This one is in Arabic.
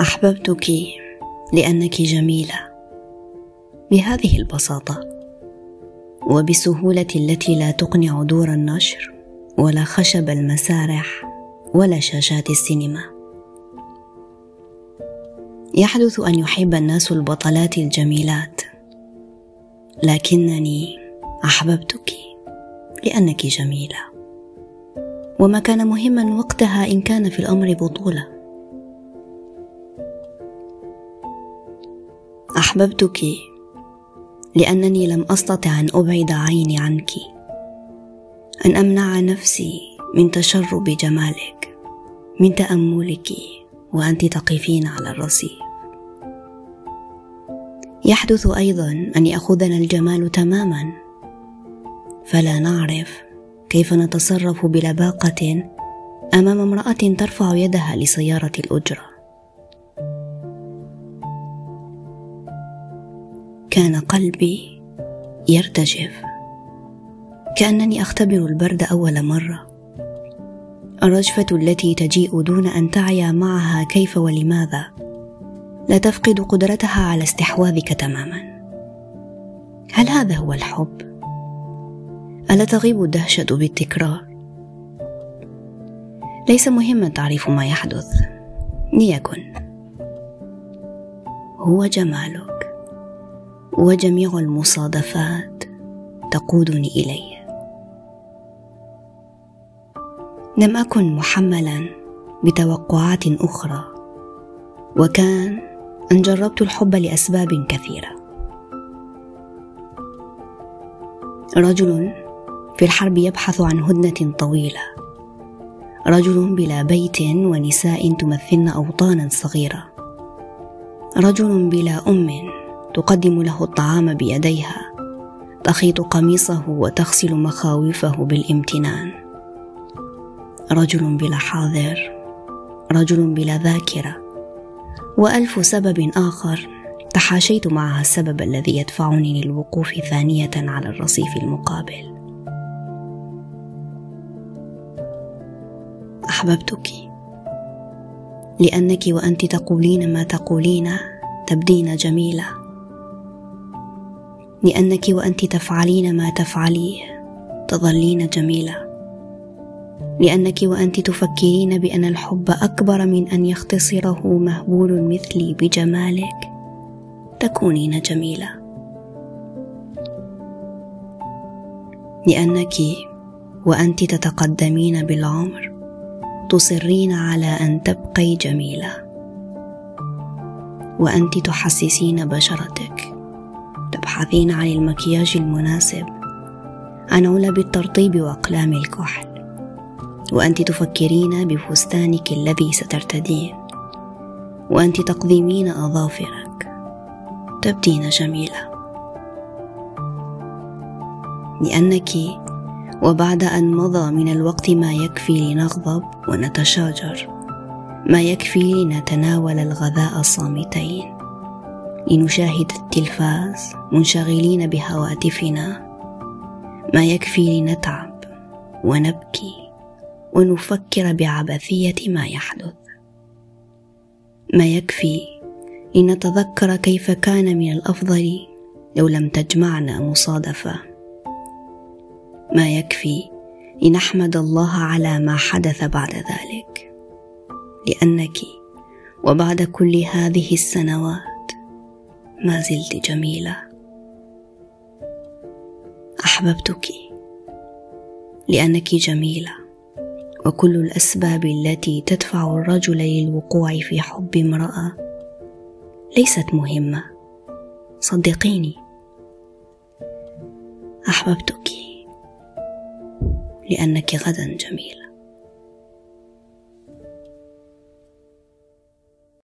أحببتك لأنك جميلة بهذه البساطة وبالسهوله التي لا تقنع دور النشر ولا خشب المسارح ولا شاشات السينما. يحدث أن يحب الناس البطلات الجميلات لكنني أحببتك لأنك جميلة. وما كان مهما وقتها إن كان في الأمر بطولة. أحببتك لأنني لم أستطع أن أبعد عيني عنك أن أمنع نفسي من تشرب جمالك من تأملك وأنت تقفين على الرصيف. يحدث أيضا أن يأخذنا الجمال تماما فلا نعرف كيف نتصرف بلباقة أمام امرأة ترفع يدها لسيارة الأجرة. كان قلبي يرتجف. كأنني أختبر البرد أول مرة. الرجفة التي تجيء دون أن تعي معها كيف ولماذا لا تفقد قدرتها على استحواذك تماما. هل هذا هو الحب؟ ألا تغيب الدهشة بالتكرار؟ ليس مهما تعريف ما يحدث. ليكن. هو جمالك وجميع المصادفات تقودني إليه. لم أكن محملا بتوقعات أخرى وكان أن جربت الحب لأسباب كثيرة. رجل في الحرب يبحث عن هدنة طويلة. رجل بلا بيت ونساء تمثلن اوطانا صغيرة. رجل بلا أم تقدم له الطعام بيديها. تخيط قميصه وتغسل مخاوفه بالامتنان. رجل بلا حاضر رجل بلا ذاكرة. وألف سبب آخر تحاشيت معها السبب الذي يدفعني للوقوف ثانية على الرصيف المقابل. أحببتك. لأنك وأنت تقولين ما تقولين تبدين جميلة. لأنك وأنت تفعلين ما تفعليه. تظلين جميله لأنك وأنت تفكرين بأن الحب أكبر من أن يختصره مهبول مثلي بجمالك. تكونين جميله لأنك وأنت تتقدمين بالعمر تصرين على أن تبقي جميله وأنت تحسسين بشرتك. تبحثين عن المكياج المناسب. عن علب الترطيب وأقلام الكحل. وأنت تفكرين بفستانك الذي سترتدين وأنت تقضمين أظافرك. تبدين جميلة لأنك وبعد أن مضى من الوقت ما يكفي لنغضب ونتشاجر. ما يكفي لنتناول الغذاء صامتين لنشاهد التلفاز منشغلين بهواتفنا. ما يكفي لنتعب ونبكي ونفكر بعبثية ما يحدث. ما يكفي لنتذكر كيف كان من الأفضل لو لم تجمعنا مصادفة. ما يكفي لنحمد الله على ما حدث بعد ذلك. لأنك وبعد كل هذه السنوات ما زلت جميلة. أحببتك لأنك جميلة وكل الأسباب التي تدفع الرجل للوقوع في حب امرأة ليست مهمة. صدقيني. أحببتك لأنك غدا جميلة.